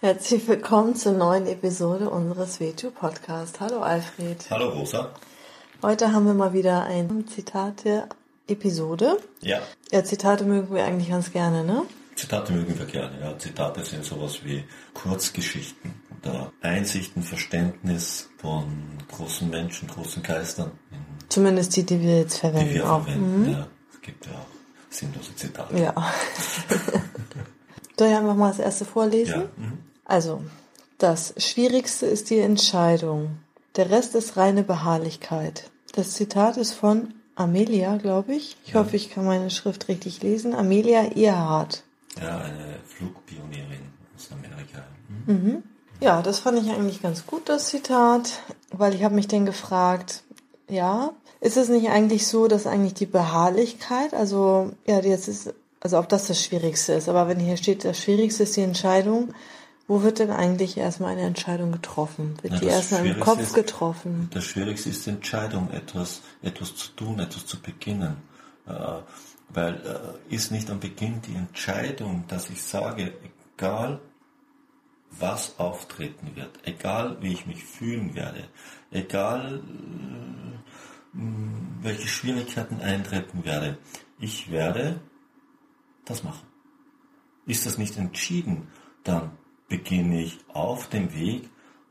Herzlich willkommen zur neuen Episode unseres WTU Podcast. Hallo Alfred. Hallo Rosa. Heute haben wir mal wieder eine Zitate-Episode. Ja. Ja, Zitate mögen wir eigentlich ganz gerne, ne? Zitate mögen wir gerne. Ja, Zitate sind sowas wie Kurzgeschichten oder Einsichten, Verständnis von großen Menschen, großen Geistern. Zumindest die, die wir jetzt verwenden. Die wir auch. verwenden. Mhm. Ja, es gibt ja auch sinnlose Zitate. Ja. Soll ich einfach mal das erste vorlesen? Ja. Mhm. Also, das Schwierigste ist die Entscheidung. Der Rest ist reine Beharrlichkeit. Das Zitat ist von Amelia, glaube ich. Ich Ja. hoffe, ich kann meine Schrift richtig lesen. Amelia Earhart. Ja, eine Flugpionierin aus Amerika. Ja, das fand ich eigentlich ganz gut, das Zitat, weil ich habe mich dann gefragt, ja, ist es nicht eigentlich so, dass eigentlich die Beharrlichkeit, also ja, jetzt ist, also ob das das Schwierigste ist, aber wenn hier steht, das Schwierigste ist die Entscheidung, wo wird denn eigentlich erstmal eine Entscheidung getroffen? Wird Ja, die erstmal im Kopf ist- getroffen? Das Schwierigste ist die Entscheidung, etwas, etwas zu tun, etwas zu beginnen. Äh, weil äh, ist nicht am Beginn die Entscheidung, dass ich sage, egal was auftreten wird, egal wie ich mich fühlen werde, egal äh, welche Schwierigkeiten eintreten werde, ich werde das machen. Ist das nicht entschieden, dann beginne ich auf dem Weg,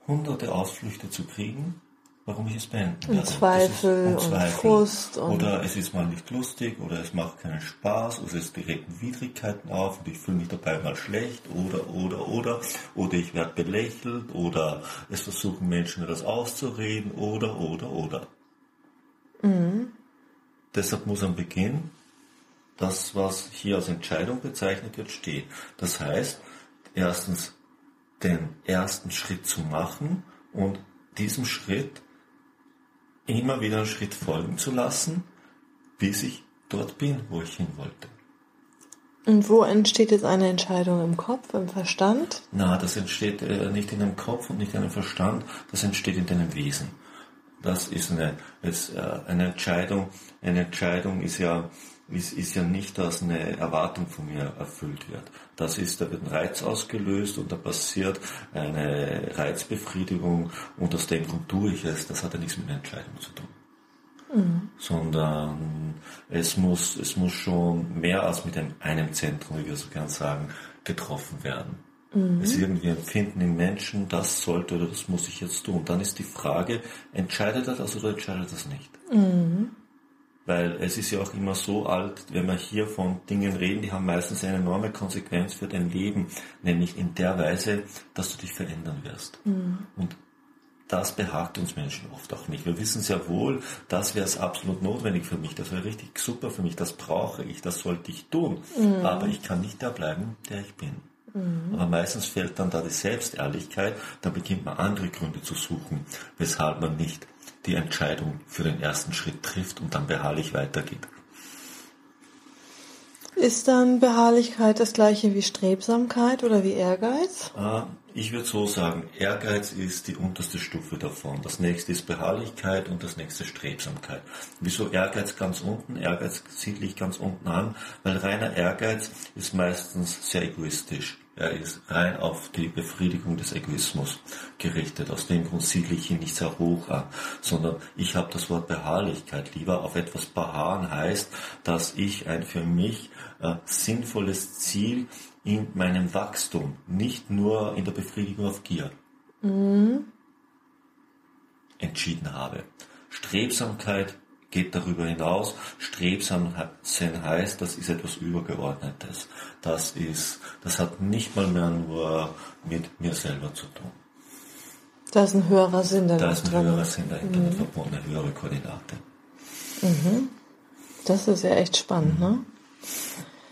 hunderte Ausflüchte zu kriegen, warum ich es beenden Und werde. Das Zweifel ist- und Frust und- oder es ist mal nicht lustig oder es macht keinen Spaß oder es treten Widrigkeiten auf und ich fühle mich dabei mal schlecht oder oder oder oder ich werde belächelt oder es versuchen Menschen mir das auszureden oder oder oder. Deshalb muss am Beginn das, was hier als Entscheidung bezeichnet wird, stehen. Das heißt, erstens den ersten Schritt zu machen und diesem Schritt immer wieder einen Schritt folgen zu lassen, bis ich dort bin, wo ich hin wollte. Und wo entsteht jetzt eine Entscheidung im Kopf, im Verstand? Na, das entsteht äh, nicht in einem Kopf und nicht in einem Verstand, das entsteht in deinem Wesen. Das ist eine, ist, äh, eine Entscheidung. Eine Entscheidung ist ja, ist, ist ja nicht, dass eine Erwartung von mir erfüllt wird. Das ist, da wird ein Reiz ausgelöst und da passiert eine Reizbefriedigung und aus dem Grund tue ich es. Das hat ja nichts mit einer Entscheidung zu tun. Sondern es muss, es muss schon mehr als mit einem, einem Zentrum, wie wir so gern sagen, getroffen werden. Es irgendwie empfinden im Menschen, das sollte oder das muss ich jetzt tun. Dann ist die Frage, entscheidet er das oder entscheidet er das nicht? Weil es ist ja auch immer so alt, wenn wir hier von Dingen reden, die haben meistens eine enorme Konsequenz für dein Leben, nämlich in der Weise, dass du dich verändern wirst. Und das behagt uns Menschen oft auch nicht. Wir wissen sehr wohl, das wäre es absolut notwendig für mich, das wäre richtig super für mich, das brauche ich, das sollte ich tun. Aber ich kann nicht der bleiben, der ich bin. Aber meistens fehlt dann da die Selbstehrlichkeit, dann beginnt man andere Gründe zu suchen, weshalb man nicht die Entscheidung für den ersten Schritt trifft und dann beharrlich weitergeht. Ist dann Beharrlichkeit das gleiche wie Strebsamkeit oder wie Ehrgeiz? Äh, Ich würde so sagen, Ehrgeiz ist die unterste Stufe davon. Das nächste ist Beharrlichkeit und das nächste Strebsamkeit. Wieso Ehrgeiz ganz unten? Ehrgeiz siedle ich ganz unten an, weil reiner Ehrgeiz ist meistens sehr egoistisch. Er ist rein auf die Befriedigung des Egoismus gerichtet. Aus dem Grund siedle ich ihn nicht sehr hoch an, sondern ich habe das Wort Beharrlichkeit lieber. Auf etwas beharren heißt, dass ich ein für mich äh, sinnvolles Ziel in meinem Wachstum, nicht nur in der Befriedigung auf Gier, entschieden habe. Strebsamkeit geht darüber hinaus. Strebsam sein heißt, das ist etwas Übergeordnetes. Das ist, das hat nicht mal mehr nur mit mir selber zu tun. Da ist ein höherer Sinn da Da ist ein drin. höherer Sinn dahinter mit verbunden, eine höhere Koordinate. Das ist ja echt spannend, ne?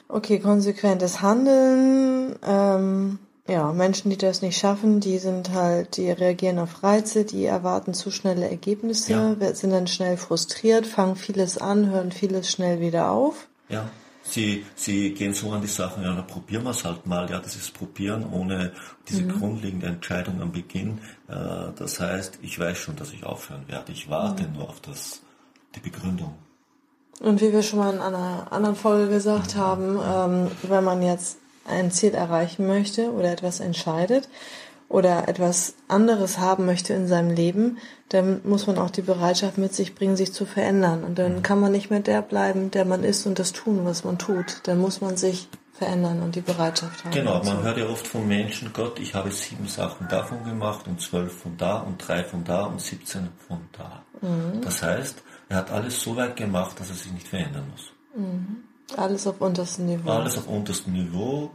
Okay, konsequentes Handeln, ähm, ja, Menschen, die das nicht schaffen, die sind halt, die reagieren auf Reize, die erwarten zu schnelle Ergebnisse, ja. sind dann schnell frustriert, fangen vieles an, hören vieles schnell wieder auf. Ja. Sie, sie gehen so an die Sachen, ja, dann probieren wir es halt mal, ja, das ist Probieren ohne diese mhm. grundlegende Entscheidung am Beginn. Äh, das heißt, ich weiß schon, dass ich aufhören werde. Ich warte mhm. nur auf das, die Begründung. Und wie wir schon mal in einer anderen Folge gesagt haben, ähm, wenn man jetzt ein Ziel erreichen möchte oder etwas entscheidet oder etwas anderes haben möchte in seinem Leben, dann muss man auch die Bereitschaft mit sich bringen, sich zu verändern. Und dann kann man nicht mehr der bleiben, der man ist und das tun, was man tut. Dann muss man sich verändern und die Bereitschaft haben. Genau, man hört ja oft von Menschen, Gott, ich habe sieben Sachen davon gemacht und zwölf von da und drei von da und siebzehn von da. Mhm. Das heißt, er hat alles so weit gemacht, dass er sich nicht verändern muss. Mhm. Alles auf unterstem Niveau. Alles auf unterstem Niveau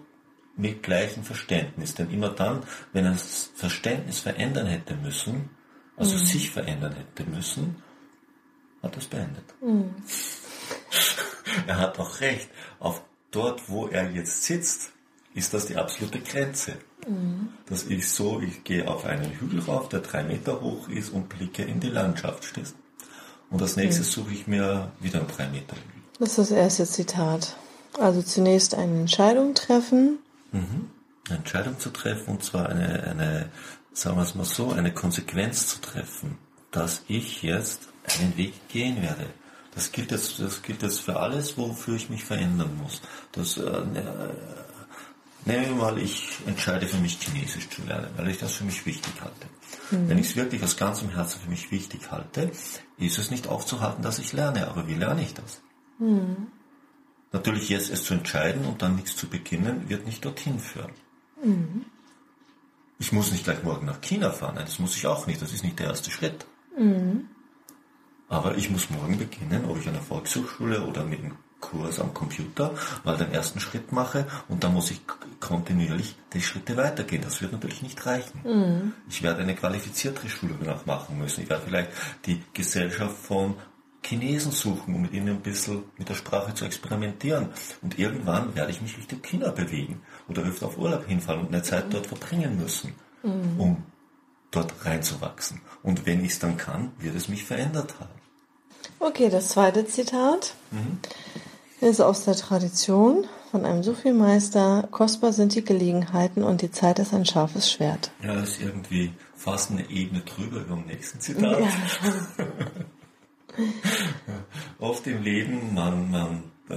mit gleichem Verständnis. Denn immer dann, wenn er das Verständnis verändern hätte müssen, also mhm. sich verändern hätte müssen, hat er es beendet. Mhm. er hat auch recht. Auf dort, wo er jetzt sitzt, ist das die absolute Grenze. Mhm. Das ist so, ich gehe auf einen Hügel rauf, der drei Meter hoch ist und blicke in die Landschaft. Stehst? Und als nächstes mhm. suche ich mir wieder einen drei Meter Hügel. Das ist das erste Zitat. Also zunächst eine Entscheidung treffen. Mhm. Eine Entscheidung zu treffen und zwar eine, eine, sagen wir es mal so, eine Konsequenz zu treffen, dass ich jetzt einen Weg gehen werde. Das gilt jetzt, das gilt jetzt für alles, wofür ich mich verändern muss. Das, äh, nehmen wir mal, ich entscheide für mich Chinesisch zu lernen, weil ich das für mich wichtig halte. Mhm. Wenn ich es wirklich aus ganzem Herzen für mich wichtig halte, ist es nicht aufzuhalten, dass ich lerne. Aber wie lerne ich das? Mhm. Natürlich jetzt es zu entscheiden und dann nichts zu beginnen, wird nicht dorthin führen. Mhm. Ich muss nicht gleich morgen nach China fahren, Nein, das muss ich auch nicht, das ist nicht der erste Schritt. Mhm. Aber ich muss morgen beginnen, ob ich an der Volkshochschule oder mit einem Kurs am Computer mal den ersten Schritt mache und dann muss ich kontinuierlich die Schritte weitergehen. Das wird natürlich nicht reichen. Mhm. Ich werde eine qualifiziertere Schulung danach machen müssen. Ich werde vielleicht die Gesellschaft von Chinesen suchen, um mit ihnen ein bisschen mit der Sprache zu experimentieren. Und irgendwann werde ich mich Richtung China bewegen oder öfter auf Urlaub hinfahren und eine Zeit dort verbringen müssen, mhm. um dort reinzuwachsen. Und wenn ich es dann kann, wird es mich verändert haben. Okay, das zweite Zitat mhm. Ist aus der Tradition von einem Sufi-Meister. Kostbar sind die Gelegenheiten und die Zeit ist ein scharfes Schwert. Ja, das ist irgendwie fast eine Ebene drüber über dem nächsten Zitat. Ja. Oft im Leben, man, man, äh,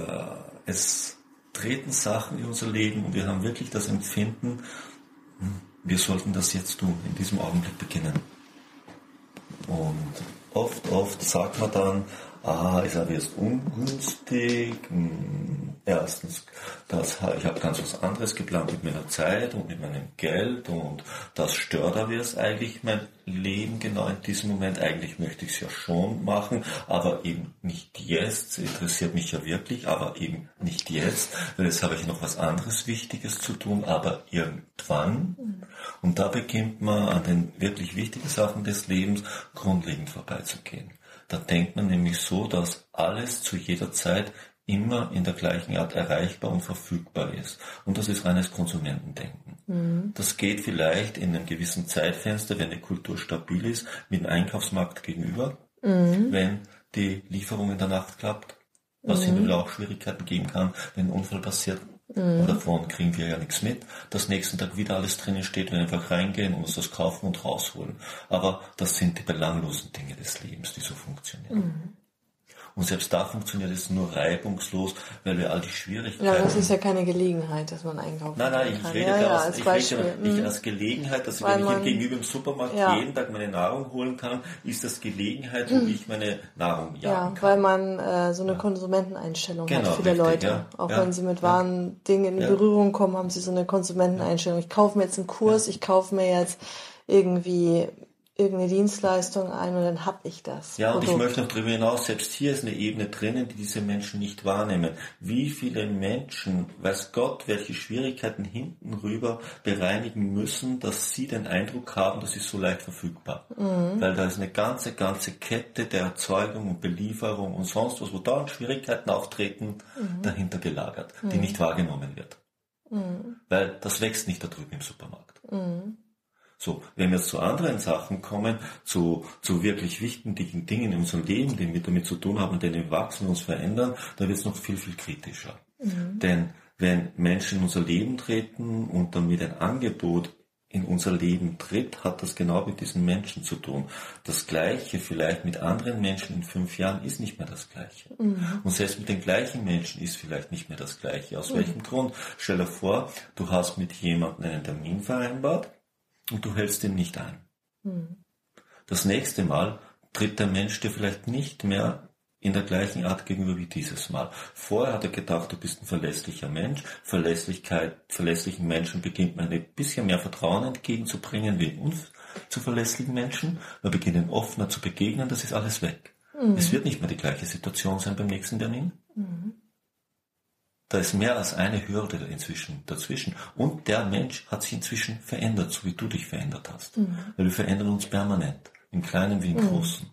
es treten Sachen in unser Leben und wir haben wirklich das Empfinden, hm, wir sollten das jetzt tun, in diesem Augenblick beginnen. Und oft, oft sagt man dann, ah, ist aber jetzt ungünstig. Hm, erstens, das, ich habe ganz was anderes geplant mit meiner Zeit und mit meinem Geld und das stört aber jetzt eigentlich mein Leben genau in diesem Moment. Eigentlich möchte ich es ja schon machen, aber eben nicht jetzt. Interessiert mich ja wirklich, aber eben nicht jetzt, weil jetzt habe ich noch was anderes Wichtiges zu tun, aber irgendwann. Und da beginnt man an den wirklich wichtigen Sachen des Lebens grundlegend vorbeizugehen. Da denkt man nämlich so, dass alles zu jeder Zeit immer in der gleichen Art erreichbar und verfügbar ist. Und das ist reines Konsumentendenken. Mhm. Das geht vielleicht in einem gewissen Zeitfenster, wenn die Kultur stabil ist, mit dem Einkaufsmarkt gegenüber, mhm. wenn die Lieferung in der Nacht klappt, was mhm. hin auch Schwierigkeiten geben kann, wenn ein Unfall passiert. Mhm. Davon kriegen wir ja nichts mit. Dass nächsten Tag wieder alles drinnen steht, wir einfach reingehen und uns das kaufen und rausholen. Aber das sind die belanglosen Dinge des Lebens, die so funktionieren. Mhm. Und selbst da funktioniert es nur reibungslos, weil wir all die Schwierigkeiten. Ja, das ist ja keine Gelegenheit, dass man einkaufen kann. Nein, nein, ich rede ja, ja, als, ich Beispiel. rede nicht mhm. als Gelegenheit, dass weil wenn ich gegenüber im Supermarkt ja. jeden Tag meine Nahrung holen kann, ist das Gelegenheit, wo ich meine Nahrung jagen ja, kann. weil man äh, so eine Konsumenteneinstellung genau, hat, viele richtig, Leute. Ja, Auch wenn sie mit wahren Dingen in Berührung kommen, haben sie so eine Konsumenteneinstellung. Ich kaufe mir jetzt einen Kurs, ich kaufe mir jetzt irgendwie irgendeine Dienstleistung ein und dann hab ich das. Ja, Produkt. und ich möchte noch darüber hinaus, selbst hier ist eine Ebene drinnen, die diese Menschen nicht wahrnehmen. Wie viele Menschen, weiß Gott, welche Schwierigkeiten hinten rüber bereinigen müssen, dass sie den Eindruck haben, das ist so leicht verfügbar. Mhm. Weil da ist eine ganze, ganze Kette der Erzeugung und Belieferung und sonst was, wo dauernd Schwierigkeiten auftreten, mhm. dahinter gelagert, die mhm. nicht wahrgenommen wird. Mhm. Weil das wächst nicht da drüben im Supermarkt. Mhm. So, wenn wir jetzt zu anderen Sachen kommen, zu, zu wirklich wichtigen Dingen in unserem Leben, die wir damit zu tun haben, denen wir wachsen und uns verändern, da wird es noch viel, viel kritischer. Mhm. Denn wenn Menschen in unser Leben treten und damit ein Angebot in unser Leben tritt, hat das genau mit diesen Menschen zu tun. Das Gleiche vielleicht mit anderen Menschen in fünf Jahren ist nicht mehr das Gleiche. Mhm. Und selbst mit den gleichen Menschen ist vielleicht nicht mehr das Gleiche. Aus mhm. welchem Grund? Stell dir vor, du hast mit jemandem einen Termin vereinbart und du hältst ihn nicht ein. Mhm. Das nächste Mal tritt der Mensch dir vielleicht nicht mehr in der gleichen Art gegenüber wie dieses Mal. Vorher hat er gedacht, du bist ein verlässlicher Mensch. Verlässlichkeit, verlässlichen Menschen beginnt man ein bisschen mehr Vertrauen entgegenzubringen wie uns zu verlässlichen Menschen. Wir beginnen offener zu begegnen, das ist alles weg. Mhm. Es wird nicht mehr die gleiche Situation sein beim nächsten Termin. Mhm. Da ist mehr als eine Hürde inzwischen dazwischen. Und der Mensch hat sich inzwischen verändert, so wie du dich verändert hast. Mhm. Weil wir verändern uns permanent, im Kleinen wie im mhm. Großen.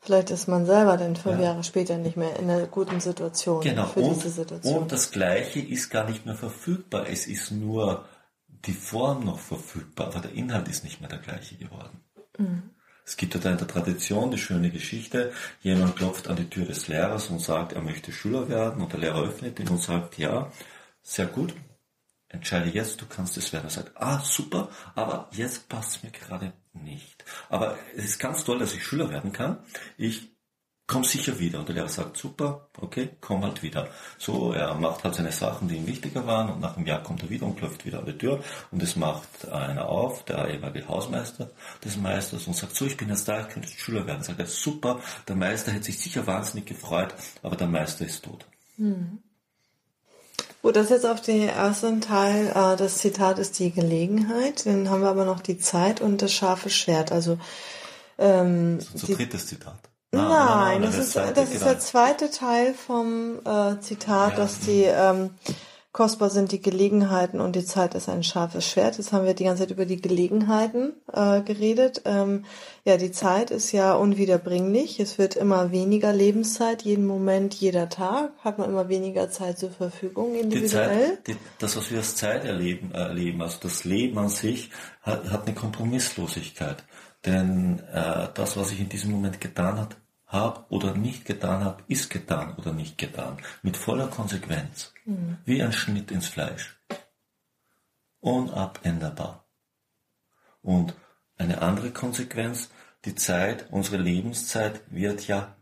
Vielleicht ist man selber dann fünf ja. Jahre später nicht mehr in einer guten Situation genau. für und, diese Situation. Und das Gleiche ist gar nicht mehr verfügbar. Es ist nur die Form noch verfügbar, aber der Inhalt ist nicht mehr der gleiche geworden. Mhm. Es gibt da in der Tradition die schöne Geschichte, jemand klopft an die Tür des Lehrers und sagt, er möchte Schüler werden und der Lehrer öffnet ihn und sagt, ja, sehr gut, entscheide jetzt, du kannst es werden. Er sagt, ah, super, aber jetzt passt mir gerade nicht. Aber es ist ganz toll, dass ich Schüler werden kann. Ich komme sicher wieder. Und der Lehrer sagt, super, okay, komm halt wieder. So, er macht halt seine Sachen, die ihm wichtiger waren und nach einem Jahr kommt er wieder und klopft wieder an die Tür und es macht einer auf, der ehemalige Hausmeister des Meisters und sagt, so, ich bin jetzt da, ich könnte jetzt Schüler werden. Sagt er, super, der Meister hätte sich sicher wahnsinnig gefreut, aber der Meister ist tot. Mhm. Gut, das jetzt auf den ersten Teil, äh, das Zitat ist die Gelegenheit. Dann haben wir aber noch die Zeit und das scharfe Schwert. Also ähm, das ist unser drittes Zitat. Nein, nein, nein das, ist, das ist der zweite Teil vom äh, Zitat, ja. dass die ähm, Kostbar sind die Gelegenheiten und die Zeit ist ein scharfes Schwert. Jetzt haben wir die ganze Zeit über die Gelegenheiten äh, geredet. Ähm, ja, die Zeit ist ja unwiederbringlich. Es wird immer weniger Lebenszeit. Jeden Moment, jeder Tag hat man immer weniger Zeit zur Verfügung individuell. Die Zeit, die, das, was wir als Zeit erleben, erleben, also das Leben an sich, hat, hat eine Kompromisslosigkeit. Denn äh, das, was ich in diesem Moment getan habe, habe oder nicht getan habe, ist getan oder nicht getan. Mit voller Konsequenz. Mhm. Wie ein Schnitt ins Fleisch. Unabänderbar. Und eine andere Konsequenz, die Zeit, unsere Lebenszeit wird ja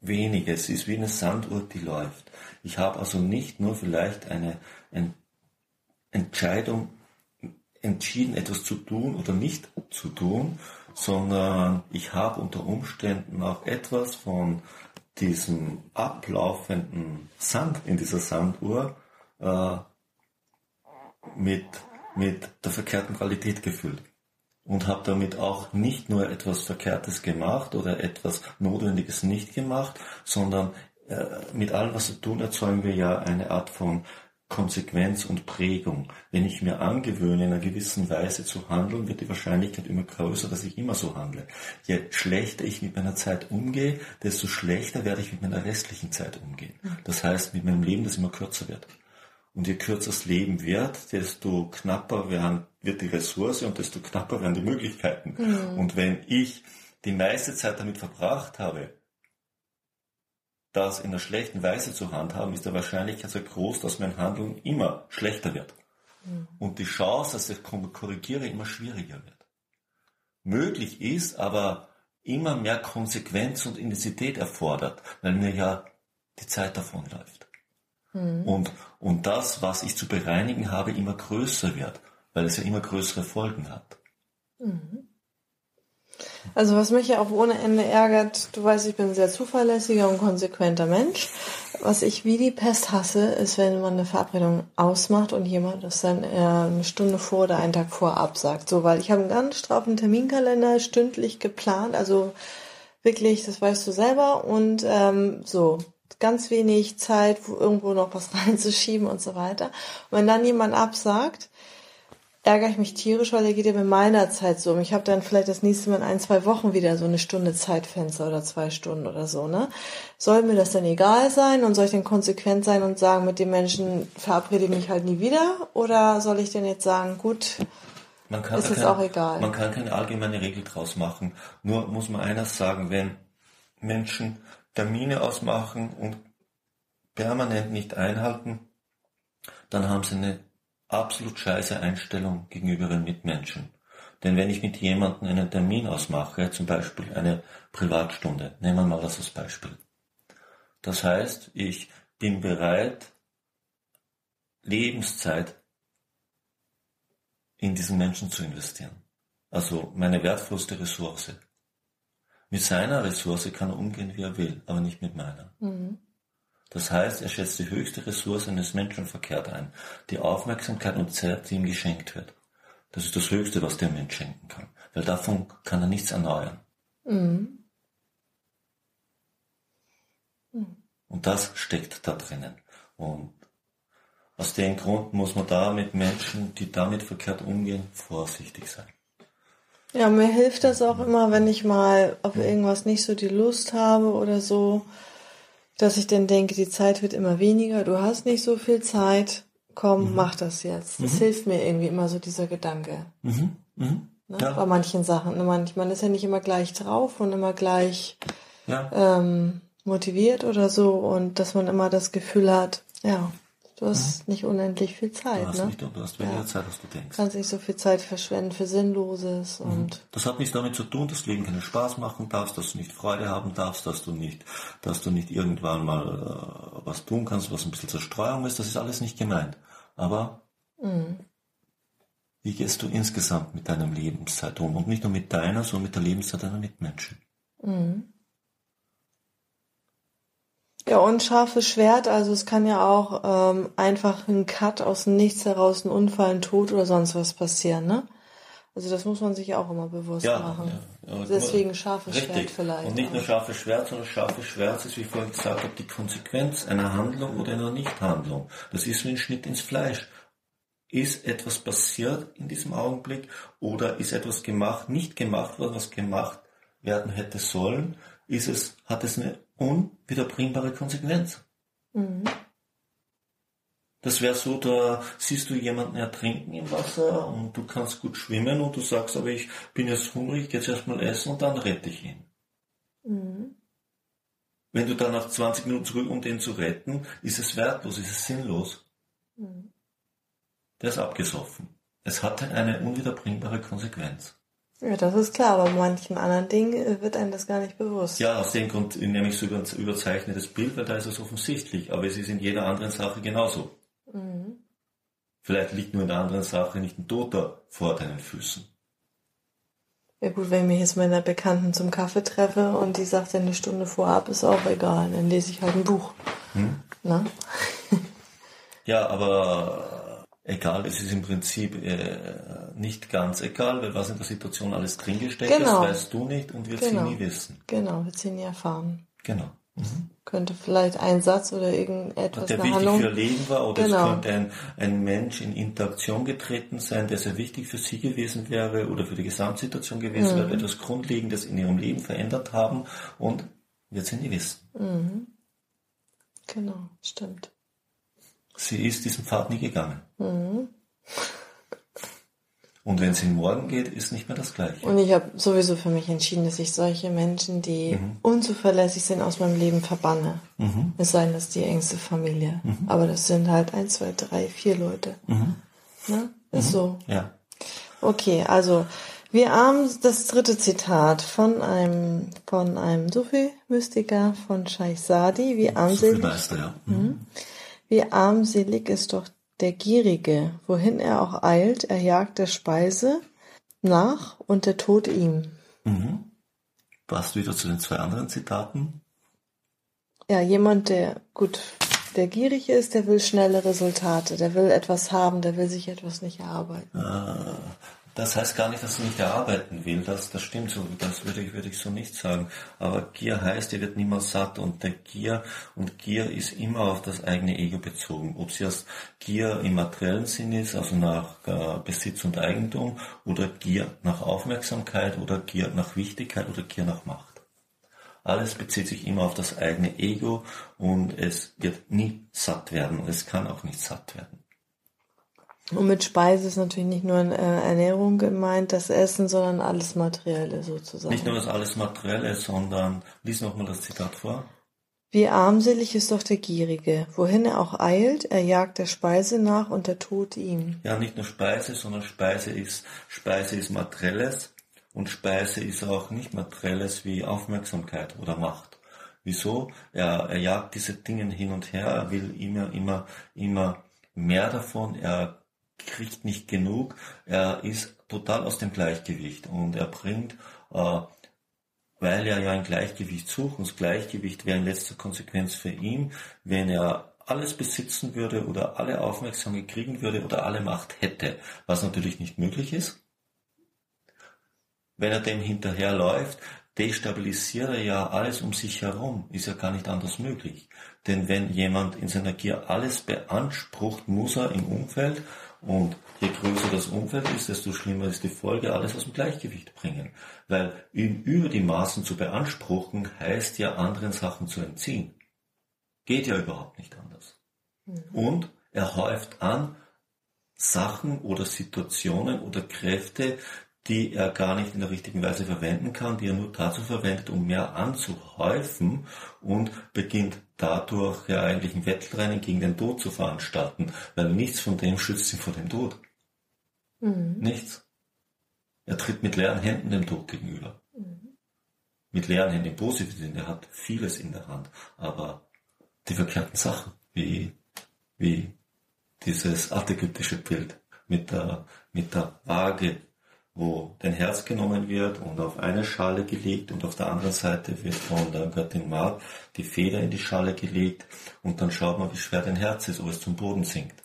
weniger. Es ist wie eine Sanduhr, die läuft. Ich habe also nicht nur vielleicht eine, eine Entscheidung entschieden, etwas zu tun oder nicht zu tun, sondern ich habe unter Umständen auch etwas von diesem ablaufenden Sand in dieser Sanduhr äh, mit, mit der verkehrten Qualität gefüllt. Und habe damit auch nicht nur etwas Verkehrtes gemacht oder etwas Notwendiges nicht gemacht, sondern äh, mit allem, was wir tun, erzeugen wir ja eine Art von Konsequenz und Prägung. Wenn ich mir angewöhne, in einer gewissen Weise zu handeln, wird die Wahrscheinlichkeit immer größer, dass ich immer so handle. Je schlechter ich mit meiner Zeit umgehe, desto schlechter werde ich mit meiner restlichen Zeit umgehen. Das heißt, mit meinem Leben, das immer kürzer wird. Und je kürzer das Leben wird, desto knapper werden, wird die Ressource und desto knapper werden die Möglichkeiten. Mhm. Und wenn ich die meiste Zeit damit verbracht habe, das in einer schlechten Weise zu handhaben, ist der Wahrscheinlichkeit sehr groß, dass mein Handeln immer schlechter wird. Mhm. Und die Chance, dass ich korrigiere, immer schwieriger wird. Möglich ist, aber immer mehr Konsequenz und Intensität erfordert, weil mir ja die Zeit davonläuft. Mhm. Und, und das, was ich zu bereinigen habe, immer größer wird, weil es ja immer größere Folgen hat. Mhm. Also was mich ja auch ohne Ende ärgert, du weißt, ich bin ein sehr zuverlässiger und konsequenter Mensch. Was ich wie die Pest hasse, ist, wenn man eine Verabredung ausmacht und jemand das dann äh, eine Stunde vor oder einen Tag vor absagt. So, weil ich habe einen ganz straffen Terminkalender stündlich geplant, also wirklich, das weißt du selber und ähm, so ganz wenig Zeit, wo irgendwo noch was reinzuschieben und so weiter. Und wenn dann jemand absagt, ärgere ich mich tierisch, weil er geht ja mit meiner Zeit so um. Ich habe dann vielleicht das nächste Mal in ein, zwei Wochen wieder so eine Stunde Zeitfenster oder zwei Stunden oder so, ne? Soll mir das denn egal sein und soll ich denn konsequent sein und sagen, mit dem Menschen verabrede ich mich halt nie wieder? Oder soll ich denn jetzt sagen, gut, man kann ist es auch egal? Man kann keine allgemeine Regel draus machen. Nur muss man eines sagen, wenn Menschen Termine ausmachen und permanent nicht einhalten, dann haben sie eine absolut scheiße Einstellung gegenüber ihren Mitmenschen. Denn wenn ich mit jemandem einen Termin ausmache, zum Beispiel eine Privatstunde, nehmen wir mal das als Beispiel. Das heißt, ich bin bereit, Lebenszeit in diesen Menschen zu investieren. Also meine wertvollste Ressource. Mit seiner Ressource kann er umgehen, wie er will, aber nicht mit meiner. Mhm. Das heißt, er schätzt die höchste Ressource eines Menschen verkehrt ein. Die Aufmerksamkeit und Zeit, die ihm geschenkt wird. Das ist das Höchste, was der Mensch schenken kann. Weil davon kann er nichts erneuern. Mhm. Mhm. Und das steckt da drinnen. Und aus dem Grund muss man da mit Menschen, die damit verkehrt umgehen, vorsichtig sein. Ja, mir hilft das auch immer, wenn ich mal auf irgendwas nicht so die Lust habe oder so, dass ich dann denke, die Zeit wird immer weniger, du hast nicht so viel Zeit, komm, mhm. mach das jetzt. Das mhm. hilft mir irgendwie immer so dieser Gedanke. Mhm. mhm. Ne? Ja. Bei manchen Sachen. Man, man ist ja nicht immer gleich drauf und immer gleich ja. ähm, motiviert oder so und dass man immer das Gefühl hat, ja, Du hast mhm. nicht unendlich viel Zeit. Du hast, ne? nicht, du hast weniger ja. Zeit, als du denkst. Du kannst nicht so viel Zeit verschwenden für Sinnloses mhm. und. Das hat nichts damit zu tun, dass Leben keinen Spaß machen darfst, dass du nicht Freude haben darfst, dass du nicht, dass du nicht irgendwann mal äh, was tun kannst, was ein bisschen Zerstreuung ist. Das ist alles nicht gemeint. Aber mhm. wie gehst du insgesamt mit deinem Lebenszeit um? Und nicht nur mit deiner, sondern mit der Lebenszeit deiner Mitmenschen. Mhm. Ja, und scharfes Schwert, also es kann ja auch ähm, einfach ein Cut aus dem Nichts heraus, ein Unfall, ein Tod oder sonst was passieren, ne? Also das muss man sich auch immer bewusst ja, machen. Ja, ja. Deswegen scharfes Richtig. Schwert vielleicht. Und nicht nur scharfes Schwert, sondern scharfes Schwert ist, wie ich vorhin gesagt habe, die Konsequenz einer Handlung oder einer Nichthandlung. Das ist wie ein Schnitt ins Fleisch. Ist etwas passiert in diesem Augenblick oder ist etwas gemacht, nicht gemacht worden, was gemacht werden hätte sollen? Ist es, hat es eine unwiederbringbare Konsequenz. Mhm. Das wäre so, da siehst du jemanden ertrinken im Wasser und du kannst gut schwimmen und du sagst, aber ich bin jetzt hungrig, ich jetzt erstmal essen und dann rette ich ihn. Mhm. Wenn du dann nach 20 Minuten zurück, um den zu retten, ist es wertlos, ist es sinnlos. Mhm. Der ist abgesoffen. Es hatte eine unwiederbringbare Konsequenz. Ja, das ist klar, aber manchen anderen Dingen äh, wird einem das gar nicht bewusst. Ja, aus dem Grund nehme ich so ein überzeichnetes Bild, weil da ist es offensichtlich, aber es ist in jeder anderen Sache genauso. Mhm. Vielleicht liegt nur in der anderen Sache nicht ein Toter vor deinen Füßen. Ja gut, wenn ich mich jetzt mit einer Bekannten zum Kaffee treffe und die sagt eine Stunde vorab, ist auch egal, dann lese ich halt ein Buch. Hm? Na? ja, aber egal, es ist im Prinzip äh, nicht ganz egal, weil was in der Situation alles drin gesteckt genau. ist, weißt du nicht und wird genau. sie nie wissen. Genau, wird sie nie erfahren. Genau. Mhm. Könnte vielleicht ein Satz oder irgendetwas Der wichtig Handlung. für ihr Leben war oder genau. es könnte ein, ein Mensch in Interaktion getreten sein, der sehr wichtig für sie gewesen wäre oder für die Gesamtsituation gewesen mhm. wäre, etwas Grundlegendes in ihrem Leben verändert haben und wird sie nie wissen. Mhm. Genau, stimmt. Sie ist diesen Pfad nie gegangen. Mhm. Und wenn sie morgen geht, ist nicht mehr das Gleiche. Und ich habe sowieso für mich entschieden, dass ich solche Menschen, die mhm. unzuverlässig sind, aus meinem Leben verbanne. Mhm. Es sei denn, das ist die engste Familie. Mhm. Aber das sind halt ein, zwei, drei, vier Leute. Mhm. Ne? Ist mhm. so. Ja. Okay, also wir haben das dritte Zitat von einem von einem Sufi-Mystiker von Scheich Sadi, wie armselig. Ja. Wie armselig ist doch der Gierige, wohin er auch eilt, er jagt der Speise nach und der Tod ihm. Mhm. Passt wieder zu den zwei anderen Zitaten? Ja, jemand, der, gut, der gierig ist, der will schnelle Resultate, der will etwas haben, der will sich etwas nicht erarbeiten. Ah, das heißt gar nicht, dass er nicht erarbeiten will. Das, das stimmt so. Das würde ich, würde ich so nicht sagen. Aber Gier heißt, er wird niemals satt. Und der Gier, und Gier ist immer auf das eigene Ego bezogen. Ob sie als Gier im materiellen Sinn ist, also nach äh, Besitz und Eigentum, oder Gier nach Aufmerksamkeit, oder Gier nach Wichtigkeit, oder Gier nach Macht. Alles bezieht sich immer auf das eigene Ego und es wird nie satt werden. Es kann auch nicht satt werden. Und mit Speise ist natürlich nicht nur äh, Ernährung gemeint, das Essen, sondern alles Materielle sozusagen. Nicht nur das alles Materielle, sondern lies nochmal das Zitat vor. Wie armselig ist doch der Gierige, wohin er auch eilt, er jagt der Speise nach und der Tod ihm. Ja, nicht nur Speise, sondern Speise ist, Speise ist Materielles und Speise ist auch nicht Materielles wie Aufmerksamkeit oder Macht. Wieso? Er, er jagt diese Dinge hin und her, er will immer, immer, immer mehr davon, er kriegt nicht genug, er ist total aus dem Gleichgewicht und er bringt, äh, weil er ja ein Gleichgewicht sucht, und das Gleichgewicht wäre in letzter Konsequenz für ihn, wenn er alles besitzen würde oder alle Aufmerksamkeit kriegen würde oder alle Macht hätte, was natürlich nicht möglich ist. Wenn er dem hinterherläuft, destabilisiert er ja alles um sich herum, ist ja gar nicht anders möglich. Denn wenn jemand in seiner Gier alles beansprucht, muss er im Umfeld und je größer das Umfeld ist, desto schlimmer ist die Folge, alles aus dem Gleichgewicht bringen. Weil ihn über die Maßen zu beanspruchen, heißt ja anderen Sachen zu entziehen. Geht ja überhaupt nicht anders. Mhm. Und er häuft an Sachen oder Situationen oder Kräfte, die er gar nicht in der richtigen Weise verwenden kann, die er nur dazu verwendet, um mehr anzuhäufen und beginnt dadurch ja eigentlich ein Wettrennen gegen den Tod zu veranstalten, weil nichts von dem schützt ihn vor dem Tod. Mhm. Nichts. Er tritt mit leeren Händen dem Tod gegenüber. Mhm. Mit leeren Händen im positiven Sinne. Er hat vieles in der Hand, aber die verkehrten Sachen, wie, wie dieses artetypische Bild mit der, mit der Waage, wo dein Herz genommen wird und auf eine Schale gelegt und auf der anderen Seite wird von der Göttin Maat die Feder in die Schale gelegt und dann schaut man, wie schwer dein Herz ist, ob es zum Boden sinkt.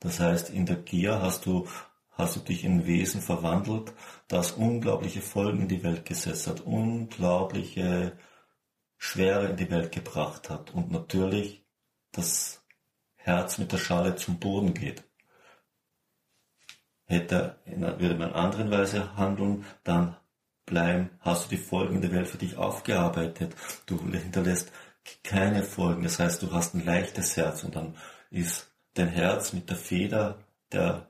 Das heißt, in der Gier hast du, hast du dich in Wesen verwandelt, das unglaubliche Folgen in die Welt gesetzt hat, unglaubliche Schwere in die Welt gebracht hat und natürlich das Herz mit der Schale zum Boden geht hätte, würde man in anderen Weise handeln, dann bleiben, hast du die Folgen der Welt für dich aufgearbeitet. Du hinterlässt keine Folgen. Das heißt, du hast ein leichtes Herz und dann ist dein Herz mit der Feder der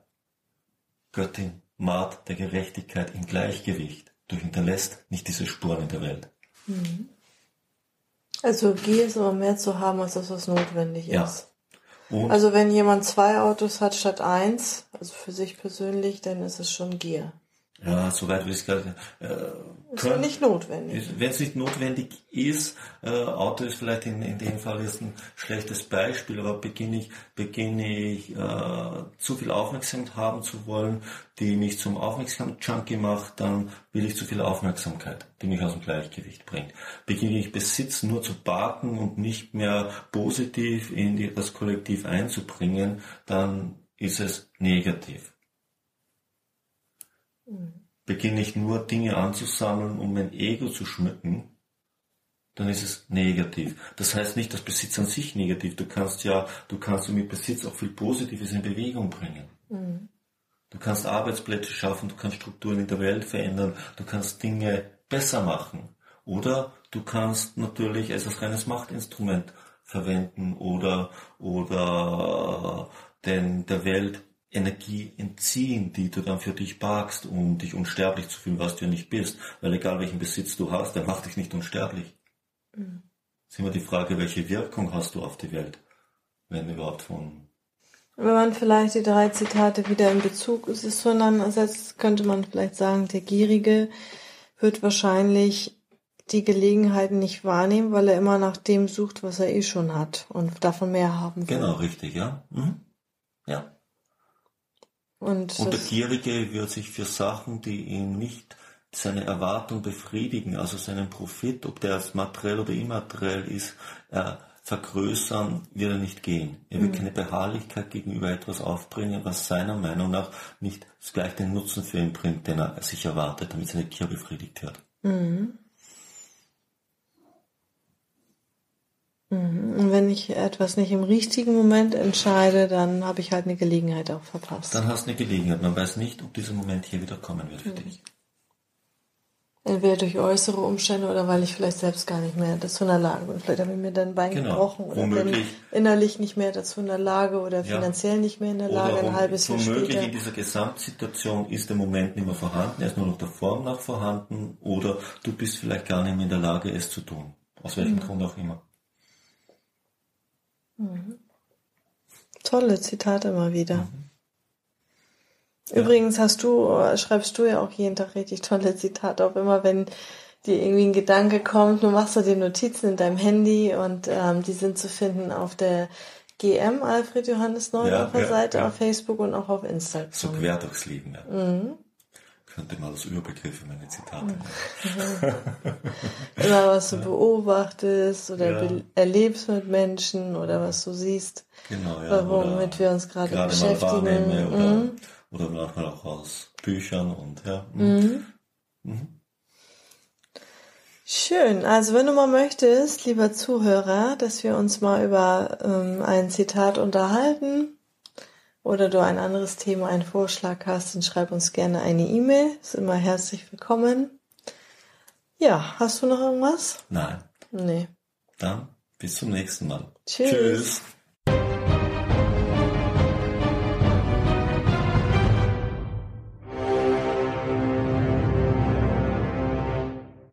Göttin Maat der Gerechtigkeit im Gleichgewicht. Du hinterlässt nicht diese Spuren in der Welt. Mhm. Also Gier ist aber mehr zu haben, als das, was notwendig ist. Also wenn jemand zwei Autos hat statt eins, also für sich persönlich, dann ist es schon Gier. Ja, soweit will ich nicht. Äh, ist ja nicht notwendig. Wenn es nicht notwendig ist, äh, Auto ist vielleicht in, in dem Fall jetzt ein schlechtes Beispiel, aber beginne ich, beginne ich äh, zu viel Aufmerksamkeit haben zu wollen, die mich zum Aufmerksamkeit-Junkie macht, dann will ich zu viel Aufmerksamkeit, die mich aus dem Gleichgewicht bringt. Beginne ich Besitz nur zu parken und nicht mehr positiv in die, das Kollektiv einzubringen, dann ist es negativ. Beginne ich nur Dinge anzusammeln, um mein Ego zu schmücken, dann ist es negativ. Das heißt nicht, dass Besitz an sich negativ. Du kannst ja, du kannst mit Besitz auch viel Positives in Bewegung bringen. Mhm. Du kannst Arbeitsplätze schaffen, du kannst Strukturen in der Welt verändern, du kannst Dinge besser machen. Oder du kannst natürlich es als reines Machtinstrument verwenden oder, oder den, der Welt Energie entziehen, die du dann für dich parkst, um dich unsterblich zu fühlen, was du ja nicht bist. Weil egal welchen Besitz du hast, der macht dich nicht unsterblich. Mhm. ist immer die Frage, welche Wirkung hast du auf die Welt, wenn überhaupt von. Wenn man vielleicht die drei Zitate wieder in Bezug zueinander setzt, könnte man vielleicht sagen, der Gierige wird wahrscheinlich die Gelegenheiten nicht wahrnehmen, weil er immer nach dem sucht, was er eh schon hat und davon mehr haben will. Genau, richtig, ja. Mhm. Ja. Und, und der Gierige wird sich für Sachen, die ihm nicht seine Erwartung befriedigen, also seinen Profit, ob der als materiell oder immateriell ist, er, vergrößern wird er nicht gehen. Er wird mhm. keine Beharrlichkeit gegenüber etwas aufbringen, was seiner Meinung nach nicht gleich den Nutzen für ihn bringt, den er sich erwartet, damit seine Tier befriedigt wird. Mhm. Und wenn ich etwas nicht im richtigen Moment entscheide, dann habe ich halt eine Gelegenheit auch verpasst. Dann hast du eine Gelegenheit. Man weiß nicht, ob dieser Moment hier wieder kommen wird für mhm. dich. Entweder durch äußere Umstände oder weil ich vielleicht selbst gar nicht mehr dazu in der Lage bin. Vielleicht habe ich mir dann Bein genau. gebrochen oder bin innerlich nicht mehr dazu in der Lage oder finanziell ja. nicht mehr in der Lage, oder ein halbes Jahr später. Womöglich in dieser Gesamtsituation ist der Moment nicht mehr vorhanden, er ist nur noch der Form nach vorhanden oder du bist vielleicht gar nicht mehr in der Lage, es zu tun. Aus welchem mhm. Grund auch immer. Mhm. Tolle Zitate immer wieder. Mhm. Übrigens hast du, schreibst du ja auch jeden Tag richtig tolle Zitate, auch immer wenn dir irgendwie ein Gedanke kommt, du machst du dir Notizen in deinem Handy und ähm, die sind zu finden auf der GM Alfred Johannes Neudorfer ja, ja, Seite auf Facebook und auch auf Instagram. So quer durchs Leben, ja. Mhm. Könnte mal als Überbegriff für meine Zitate mhm. Immer was du beobachtest oder erlebst mit Menschen oder was du siehst. Genau, ja. Womit wir uns gerade beschäftigen. Oder, mhm oder manchmal auch aus Büchern und ja. Mhm. Mhm. Schön. Also wenn du mal möchtest, lieber Zuhörer, dass wir uns mal über ähm, ein Zitat unterhalten oder du ein anderes Thema, einen Vorschlag hast, dann schreib uns gerne eine E-Mail. Ist immer herzlich willkommen. Ja, hast du noch irgendwas? Nein. Nee. Dann bis zum nächsten Mal. Tschüss. Tschüss.